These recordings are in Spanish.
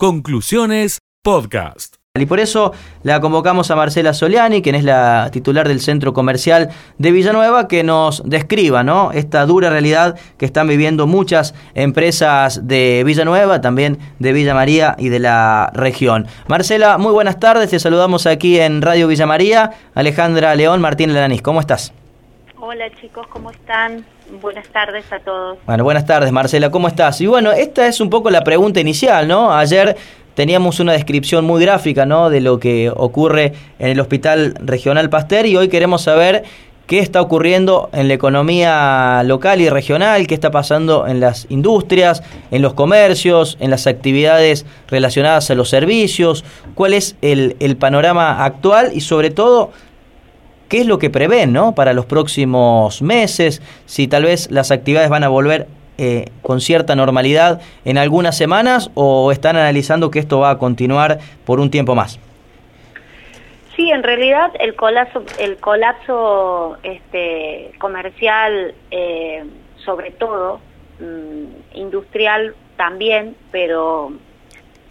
Conclusiones Podcast. Y por eso la convocamos a Marcela Soliani, quien es la titular del Centro Comercial de Villanueva, que nos describa ¿no? esta dura realidad que están viviendo muchas empresas de Villanueva, también de Villa María y de la región. Marcela, muy buenas tardes, te saludamos aquí en Radio Villa María. Alejandra León, Martín Lanís, ¿cómo estás? Hola chicos, ¿cómo están? Buenas tardes a todos. Bueno, buenas tardes Marcela, ¿cómo estás? Y bueno, esta es un poco la pregunta inicial, ¿no? Ayer teníamos una descripción muy gráfica, ¿no? De lo que ocurre en el Hospital Regional Pasteur y hoy queremos saber qué está ocurriendo en la economía local y regional, qué está pasando en las industrias, en los comercios, en las actividades relacionadas a los servicios, cuál es el, el panorama actual y sobre todo qué es lo que prevén ¿no? para los próximos meses, si tal vez las actividades van a volver eh, con cierta normalidad en algunas semanas o están analizando que esto va a continuar por un tiempo más. Sí, en realidad el colapso, el colapso este, comercial, eh, sobre todo, mm, industrial también, pero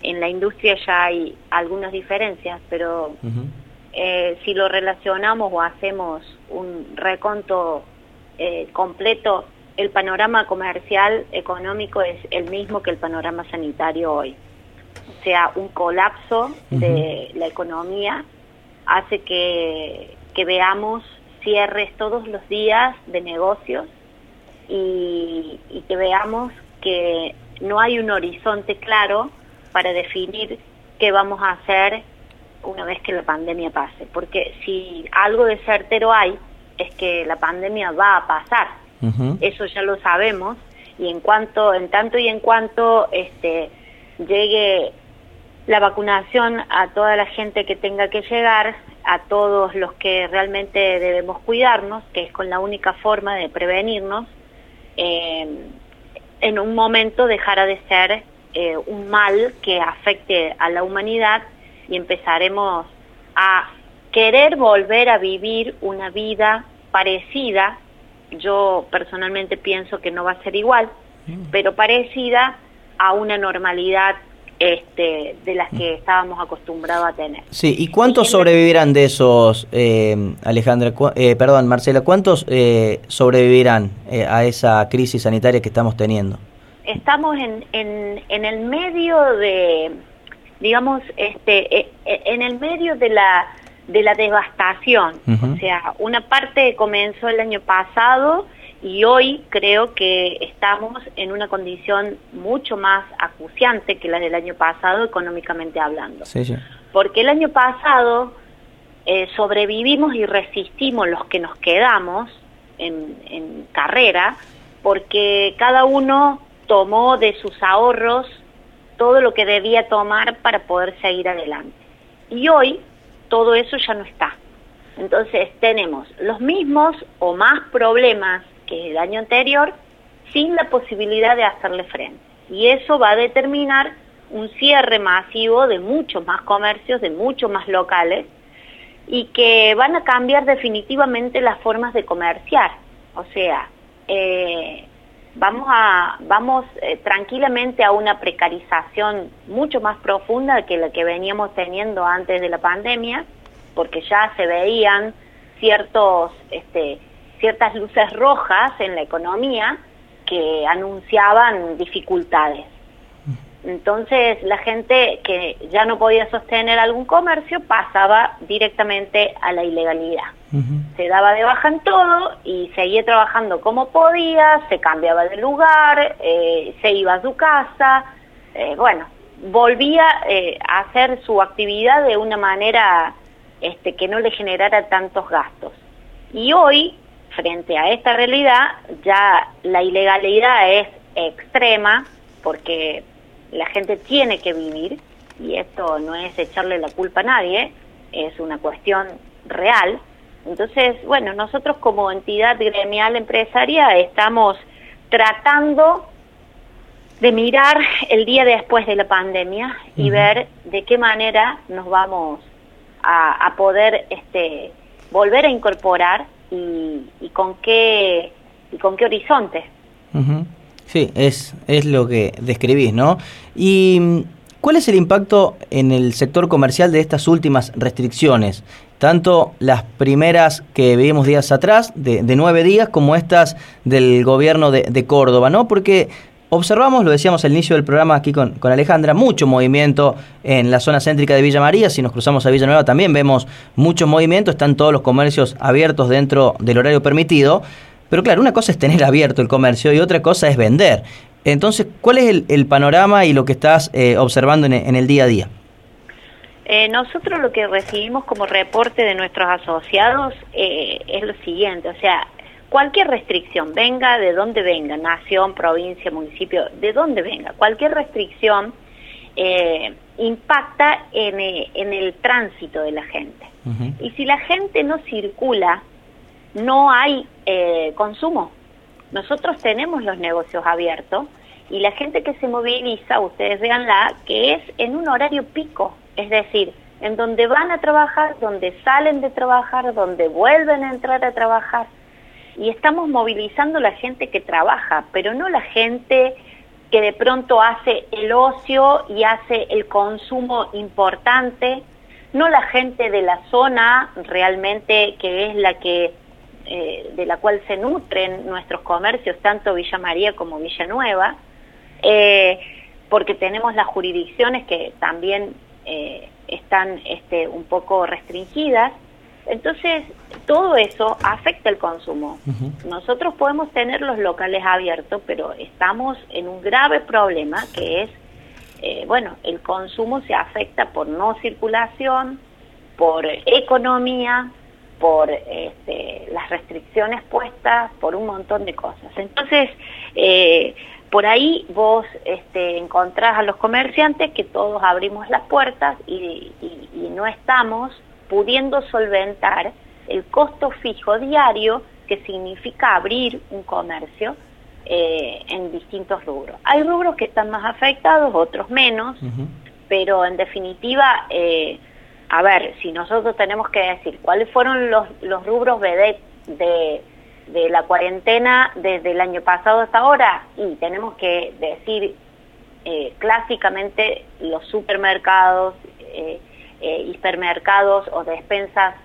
en la industria ya hay algunas diferencias, pero eh, si lo relacionamos o hacemos un reconto eh, completo, el panorama comercial económico es el mismo que el panorama sanitario hoy. O sea, un colapso de la economía hace que, que veamos cierres todos los días de negocios y, y que veamos que no hay un horizonte claro para definir qué vamos a hacer una vez que la pandemia pase, porque si algo de certero hay, es que la pandemia va a pasar, eso ya lo sabemos, y en cuanto, en tanto y en cuanto este, llegue la vacunación a toda la gente que tenga que llegar, a todos los que realmente debemos cuidarnos, que es con la única forma de prevenirnos, eh, en un momento dejará de ser eh, un mal que afecte a la humanidad y empezaremos a querer volver a vivir una vida parecida, yo personalmente pienso que no va a ser igual, mm. pero parecida a una normalidad este, de las que estábamos acostumbrados a tener. Sí, ¿y cuántos sobrevivirán de esos, eh, Alejandra, eh, perdón, Marcela, cuántos eh, sobrevivirán eh, a esa crisis sanitaria que estamos teniendo? Estamos en, en, en el medio de, digamos, este, e, e, en el medio de la, de la devastación. O sea, una parte comenzó el año pasado y hoy creo que estamos en una condición mucho más acuciante que la del año pasado económicamente hablando. Porque el año pasado eh, sobrevivimos y resistimos los que nos quedamos en, en carrera porque cada uno tomó de sus ahorros todo lo que debía tomar para poder seguir adelante. Y hoy todo eso ya no está. Entonces tenemos los mismos o más problemas que el año anterior sin la posibilidad de hacerle frente. Y eso va a determinar un cierre masivo de muchos más comercios, de muchos más locales, y que van a cambiar definitivamente las formas de comerciar. O sea, eh, vamos a vamos eh, tranquilamente a una precarización mucho más profunda que la que veníamos teniendo antes de la pandemia, porque ya se veían ciertos este, ciertas luces rojas en la economía que anunciaban dificultades. Entonces la gente que ya no podía sostener algún comercio pasaba directamente a la ilegalidad. Se daba de baja en todo y seguía trabajando como podía, se cambiaba de lugar, eh, se iba a su casa, eh, bueno, volvía eh, a hacer su actividad de una manera este, que no le generara tantos gastos. Y hoy, frente a esta realidad, ya la ilegalidad es extrema porque la gente tiene que vivir y esto no es echarle la culpa a nadie, es una cuestión real. Entonces, bueno, nosotros como entidad gremial empresaria estamos tratando de mirar el día después de la pandemia y ver de qué manera nos vamos a, poder este, volver a incorporar y, con qué y con qué horizonte. Sí, es, es lo que describís, ¿no? Y ¿Cuál es el impacto en el sector comercial de estas últimas restricciones? Tanto las primeras que vimos días atrás, de, nueve días, como estas del gobierno de, de Córdoba, ¿no? Porque Observamos, lo decíamos al inicio del programa aquí con, con, Alejandra, mucho movimiento en la zona céntrica de Villa María. Si nos cruzamos a Villanueva también vemos mucho movimiento, están todos los comercios abiertos dentro del horario permitido. Pero claro, una cosa es tener abierto el comercio y otra cosa es vender. Entonces, ¿cuál es el, panorama y lo que estás eh, observando en, el día a día? Eh, nosotros lo que recibimos como reporte de nuestros asociados eh, es lo siguiente, o sea, cualquier restricción, venga de donde venga, nación, provincia, municipio, de donde venga, cualquier restricción eh, impacta en, eh, en, el tránsito de la gente. Y si la gente no circula, no hay eh, consumo. Nosotros tenemos los negocios abiertos y la gente que se moviliza, ustedes veanla, que es en un horario pico, es decir, en donde van a trabajar, donde salen de trabajar, donde vuelven a entrar a trabajar y estamos movilizando la gente que trabaja, pero no la gente que de pronto hace el ocio y hace el consumo importante, no la gente de la zona realmente que es la que eh, de la cual se nutren nuestros comercios, tanto Villa María como Villanueva, eh, porque tenemos las jurisdicciones que también eh, están este, un poco restringidas, entonces, todo eso afecta el consumo. Nosotros podemos tener los locales abiertos, pero estamos en un grave problema que es, eh, bueno, el consumo se afecta por no circulación, por economía, por este, las restricciones puestas, por un montón de cosas. Entonces, eh, por ahí vos este, encontrás a los comerciantes que todos abrimos las puertas y no estamos pudiendo solventar el costo fijo diario que significa abrir un comercio eh, en distintos rubros. Hay rubros que están más afectados, otros menos, pero en definitiva, eh, a ver, si nosotros tenemos que decir cuáles fueron los, los rubros de, de, de la cuarentena desde el año pasado hasta ahora, y tenemos que decir eh, clásicamente los supermercados, eh, eh, hipermercados o despensas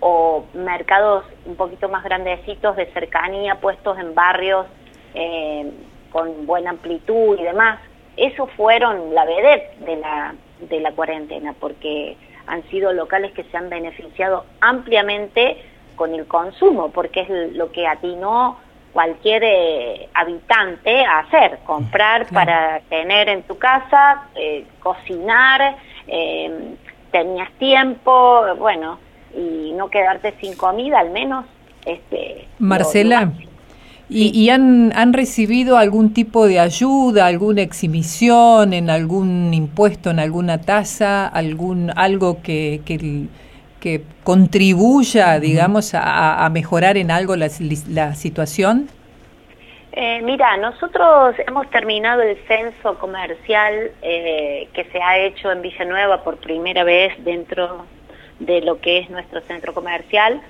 o mercados un poquito más grandecitos de cercanía puestos en barrios eh, con buena amplitud y demás. Esos fueron la vedette de la, de la cuarentena porque han sido locales que se han beneficiado ampliamente con el consumo, porque es lo que atinó cualquier eh, habitante a hacer, comprar para tener en tu casa, cocinar, eh, tenías tiempo, bueno, y no quedarte sin comida, al menos. Este, Marcela, ¿y, han, han recibido algún tipo de ayuda, alguna exhibición en algún impuesto, en alguna tasa, algún algo que, que, que contribuya, digamos, a, a, mejorar en algo la, la situación? Eh, mira, nosotros hemos terminado el censo comercial eh, que se ha hecho en Villanueva por primera vez dentro de lo que es nuestro centro comercial.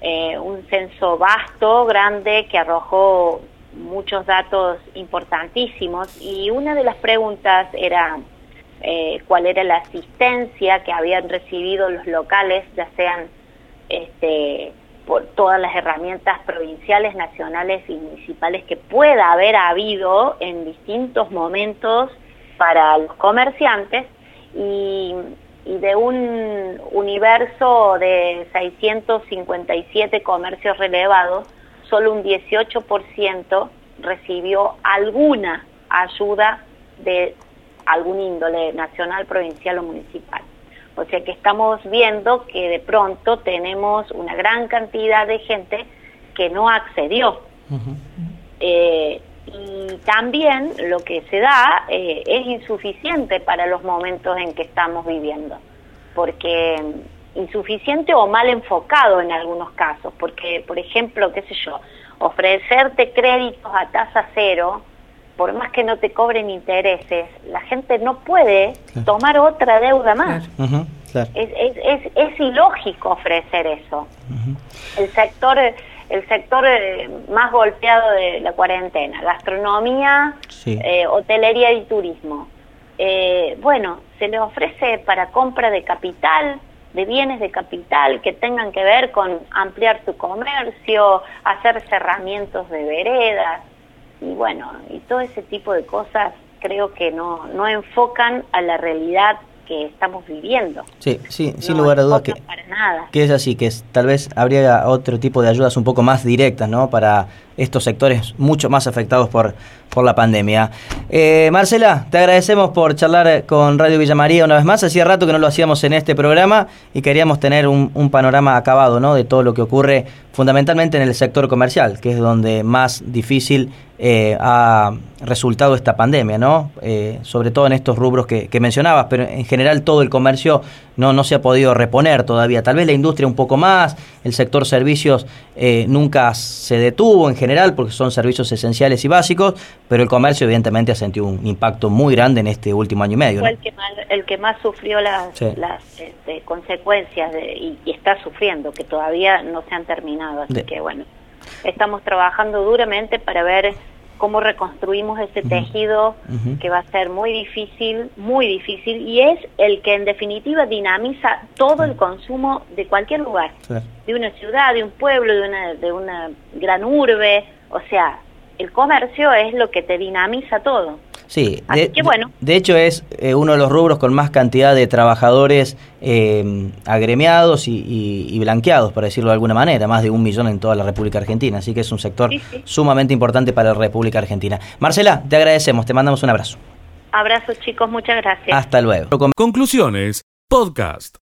Eh, un censo vasto, grande, que arrojó muchos datos importantísimos. Y una de las preguntas era cuál era la asistencia que habían recibido los locales, ya sean este, por todas las herramientas provinciales, nacionales y municipales que pueda haber habido en distintos momentos para los comerciantes. Y, de un universo de 657 comercios relevados, solo un 18% recibió alguna ayuda de algún índole nacional, provincial o municipal. O sea que estamos viendo que de pronto tenemos una gran cantidad de gente que no accedió. Eh, y también lo que se da eh, es insuficiente para los momentos en que estamos viviendo, porque insuficiente o mal enfocado en algunos casos, porque por ejemplo, qué sé yo, ofrecerte créditos a tasa cero, por más que no te cobren intereses, la gente no puede tomar otra deuda más. es, es, ilógico ofrecer eso. El sector el sector eh, más golpeado de la cuarentena, gastronomía, eh, hotelería y turismo. eh, bueno, se le ofrece para compra de capital, de bienes de capital que tengan que ver con ampliar su comercio, hacer cerramientos de veredas y bueno, y todo ese tipo de cosas creo que no, no enfocan a la realidad que estamos viviendo. Sí, sí, sin lugar a dudas que, que es así, que es, tal vez habría otro tipo de ayudas un poco más directas, ¿no? Para estos sectores mucho más afectados por, por la pandemia. Eh, Marcela, te agradecemos por charlar con Radio Villa María una vez más. Hacía rato que no lo hacíamos en este programa y queríamos tener un, un panorama acabado, ¿no? De todo lo que ocurre fundamentalmente en el sector comercial, que es donde más difícil eh, ha resultado esta pandemia, ¿no? Eh, sobre todo en estos rubros que, mencionabas, pero en general todo el comercio no, no se ha podido reponer todavía. Tal vez la industria un poco más, el sector servicios eh, nunca se detuvo en general porque son servicios esenciales y básicos, pero el comercio evidentemente ha sentido un impacto muy grande en este último año y medio. Fue el, que más, el que más sufrió las, este, consecuencias y, está sufriendo, que todavía no se han terminado. Así que bueno, estamos trabajando duramente para ver cómo reconstruimos ese tejido que va a ser muy difícil, muy difícil, y es el que en definitiva dinamiza todo el consumo de cualquier lugar, de una ciudad, de un pueblo, de una, de una gran urbe, o sea, el comercio es lo que te dinamiza todo. Sí, de, bueno. de, hecho es eh, uno de los rubros con más cantidad de trabajadores eh, agremiados y, blanqueados, por decirlo de alguna manera, más de un millón en toda la República Argentina, así que es un sector sumamente importante para la República Argentina. Marcela, te agradecemos, te mandamos un abrazo. Abrazos chicos, muchas gracias. Hasta luego. Conclusiones, podcast.